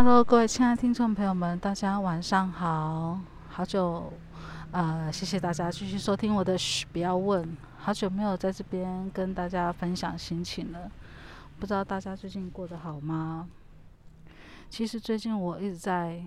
Hello，各位亲爱的听众朋友们，大家晚上好，好久，呃，谢谢大家继续收听我的嘘，不要问，好久没有在这边跟大家分享心情了，不知道大家最近过得好吗？其实最近我一直在，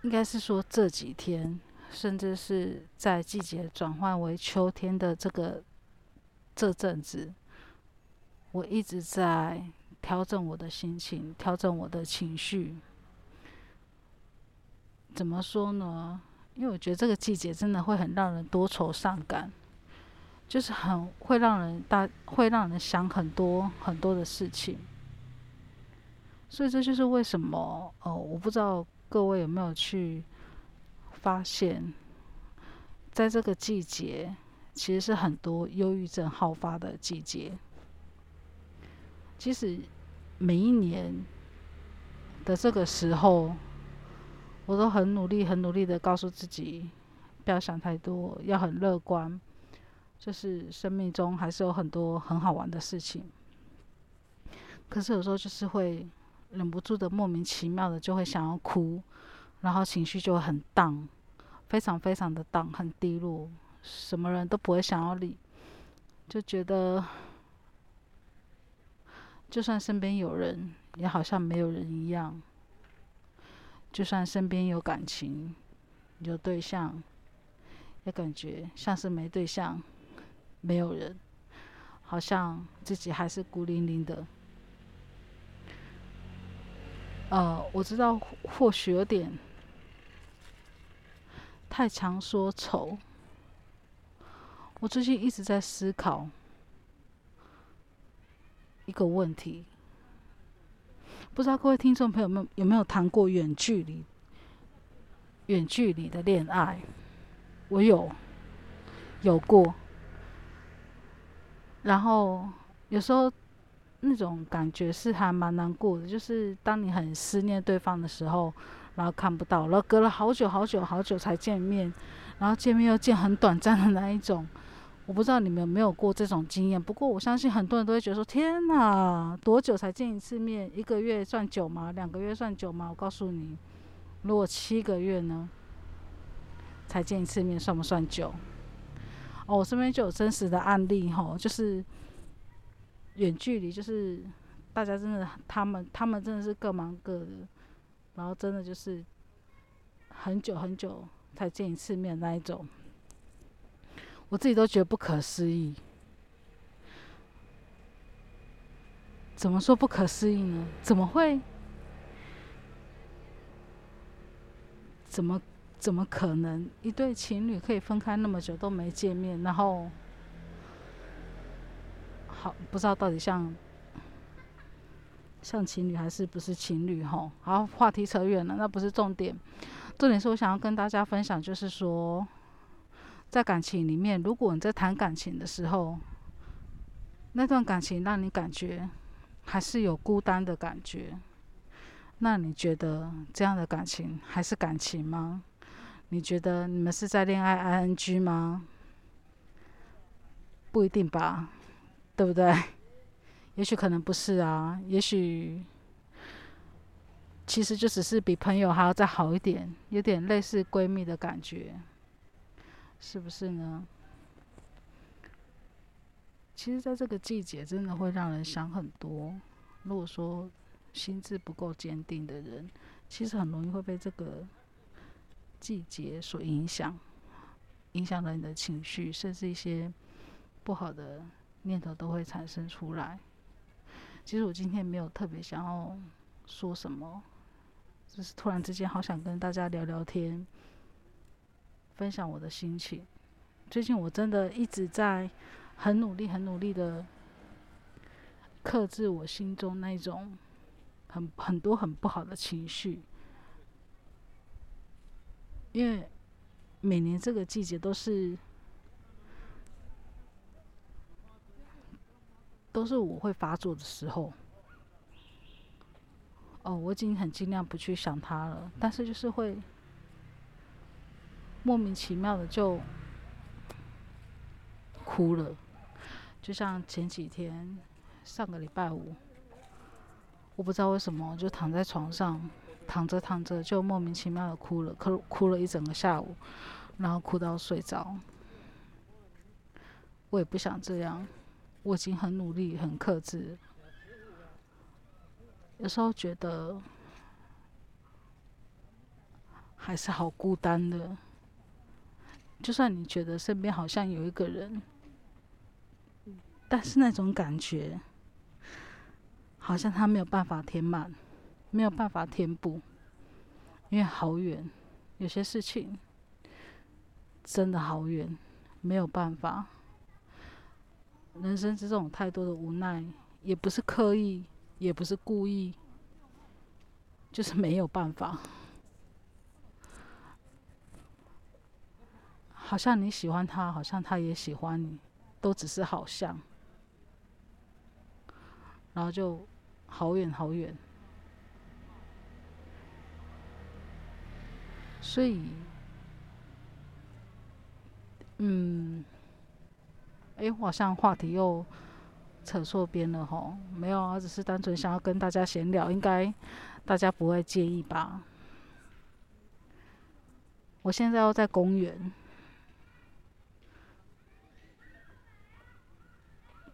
应该是说这几天，甚至是在季节转换为秋天的这个这阵子，我一直在。调整我的心情，调整我的情绪。怎么说呢？因为我觉得这个季节真的会很让人多愁善感，就是很会让人大，会让人想很多很多的事情。所以这就是为什么哦，我不知道各位有没有去发现，在这个季节，其实是很多忧郁症好发的季节。其实每一年的这个时候，我都很努力、很努力的告诉自己，不要想太多，要很乐观。就是生命中还是有很多很好玩的事情。可是有时候就是会忍不住的、莫名其妙的就会想要哭，然后情绪就会很荡，非常非常的荡，很低落，什么人都不会想要理，就觉得。就算身边有人，也好像没有人一样；就算身边有感情、有对象，也感觉像是没对象、没有人，好像自己还是孤零零的。呃，我知道或许有点太强说愁。我最近一直在思考。一个问题，不知道各位听众朋友们有没有谈过远距离、远距离的恋爱？我有，有过。然后有时候那种感觉是还蛮难过的，就是当你很思念对方的时候，然后看不到，然后隔了好久好久好久才见面，然后见面又见很短暂的那一种。我不知道你们有没有过这种经验，不过我相信很多人都会觉得说：“天哪，多久才见一次面？一个月算久吗？两个月算久吗？”我告诉你，如果七个月呢，才见一次面，算不算久？哦，我身边就有真实的案例哈，就是远距离，就是大家真的，他们他们真的是各忙各的，然后真的就是很久很久才见一次面那一种。我自己都觉得不可思议，怎么说不可思议呢？怎么会？怎么怎么可能一对情侣可以分开那么久都没见面？然后，好不知道到底像像情侣还是不是情侣？吼，好，话题扯远了，那不是重点。重点是我想要跟大家分享，就是说。在感情里面，如果你在谈感情的时候，那段感情让你感觉还是有孤单的感觉，那你觉得这样的感情还是感情吗？你觉得你们是在恋爱 ing 吗？不一定吧，对不对？也许可能不是啊，也许其实就只是比朋友还要再好一点，有点类似闺蜜的感觉。是不是呢？其实，在这个季节，真的会让人想很多。如果说心智不够坚定的人，其实很容易会被这个季节所影响，影响了你的情绪，甚至一些不好的念头都会产生出来。其实我今天没有特别想要说什么，只是突然之间好想跟大家聊聊天。分享我的心情。最近我真的一直在很努力、很努力的克制我心中那种很很多很不好的情绪，因为每年这个季节都是都是我会发作的时候。哦，我已经很尽量不去想他了，但是就是会。莫名其妙的就哭了，就像前几天上个礼拜五，我不知道为什么，就躺在床上，躺着躺着就莫名其妙的哭了，哭哭了一整个下午，然后哭到睡着。我也不想这样，我已经很努力、很克制。有时候觉得还是好孤单的。就算你觉得身边好像有一个人，但是那种感觉，好像他没有办法填满，没有办法填补，因为好远，有些事情真的好远，没有办法。人生这种太多的无奈，也不是刻意，也不是故意，就是没有办法。好像你喜欢他，好像他也喜欢你，都只是好像，然后就好远好远。所以，嗯，哎，我好像话题又扯错边了吼，没有啊，只是单纯想要跟大家闲聊，应该大家不会介意吧？我现在要在公园。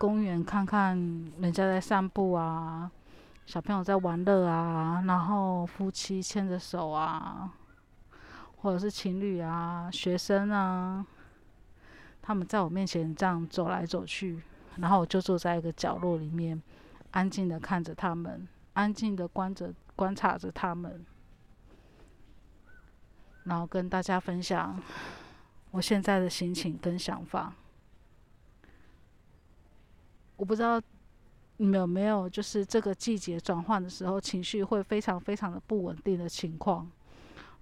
公园看看人家在散步啊，小朋友在玩乐啊，然后夫妻牵着手啊，或者是情侣啊、学生啊，他们在我面前这样走来走去，然后我就坐在一个角落里面，安静的看着他们，安静的观着观察着他们，然后跟大家分享我现在的心情跟想法。我不知道你们有没有，就是这个季节转换的时候，情绪会非常非常的不稳定的情况。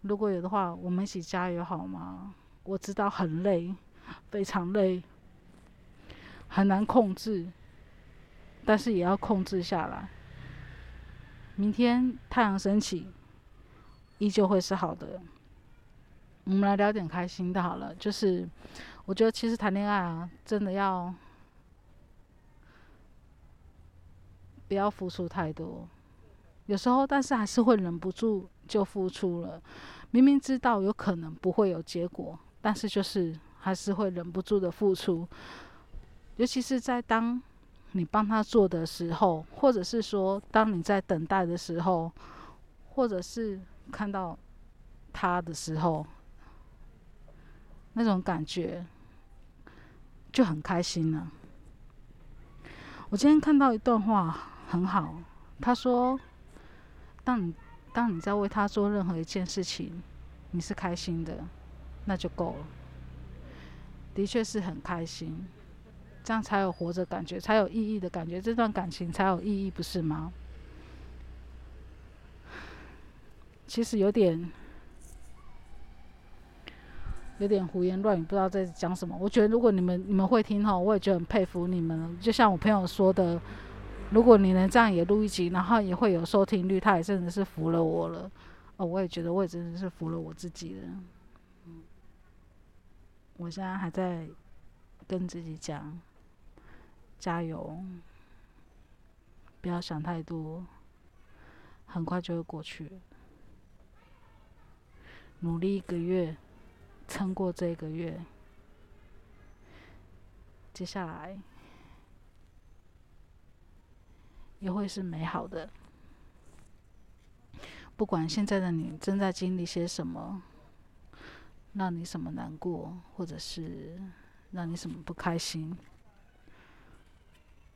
如果有的话，我们一起加油好吗？我知道很累，非常累，很难控制，但是也要控制下来。明天太阳升起，依旧会是好的。我们来聊点开心的好了，就是我觉得其实谈恋爱啊，真的要。不要付出太多，有时候，但是还是会忍不住就付出了。明明知道有可能不会有结果，但是就是还是会忍不住的付出。尤其是在当你帮他做的时候，或者是说当你在等待的时候，或者是看到他的时候，那种感觉就很开心了。我今天看到一段话。很好，他说：“当你当你在为他做任何一件事情，你是开心的，那就够了。的确是很开心，这样才有活着感觉，才有意义的感觉，这段感情才有意义，不是吗？其实有点有点胡言乱语，不知道在讲什么。我觉得如果你们你们会听哈，我也觉得很佩服你们。就像我朋友说的。”如果你能这样也录一集，然后也会有收听率，他也真的是服了我了。哦，我也觉得我也真的是服了我自己了。嗯，我现在还在跟自己讲，加油，不要想太多，很快就会过去。努力一个月，撑过这个月，接下来。也会是美好的。不管现在的你正在经历些什么，让你什么难过，或者是让你什么不开心，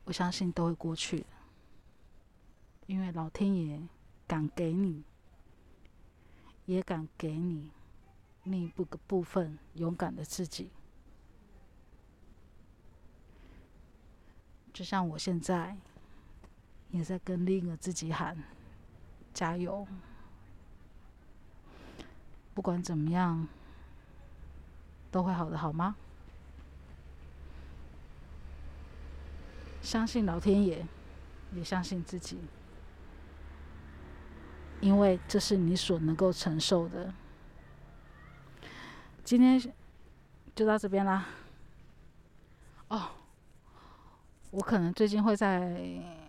我相信都会过去。因为老天爷敢给你，也敢给你另一部部分勇敢的自己。就像我现在。也在跟另一个自己喊加油，不管怎么样都会好的，好吗？相信老天爷，也相信自己，因为这是你所能够承受的。今天就到这边啦。哦，我可能最近会在。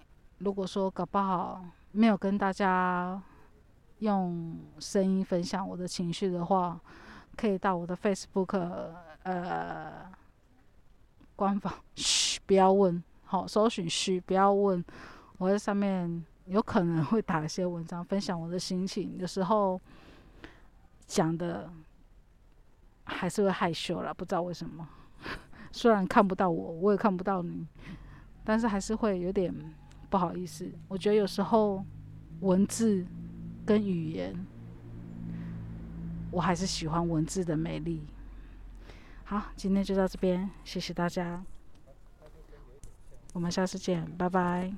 如果说搞不好没有跟大家用声音分享我的情绪的话，可以到我的 Facebook 呃官方，嘘，不要问，好，搜寻嘘，不要问，我在上面有可能会打一些文章，分享我的心情，有时候讲的还是会害羞了，不知道为什么，虽然看不到我，我也看不到你，但是还是会有点。不好意思，我觉得有时候文字跟语言，我还是喜欢文字的美丽。好，今天就到这边，谢谢大家，我们下次见，拜拜。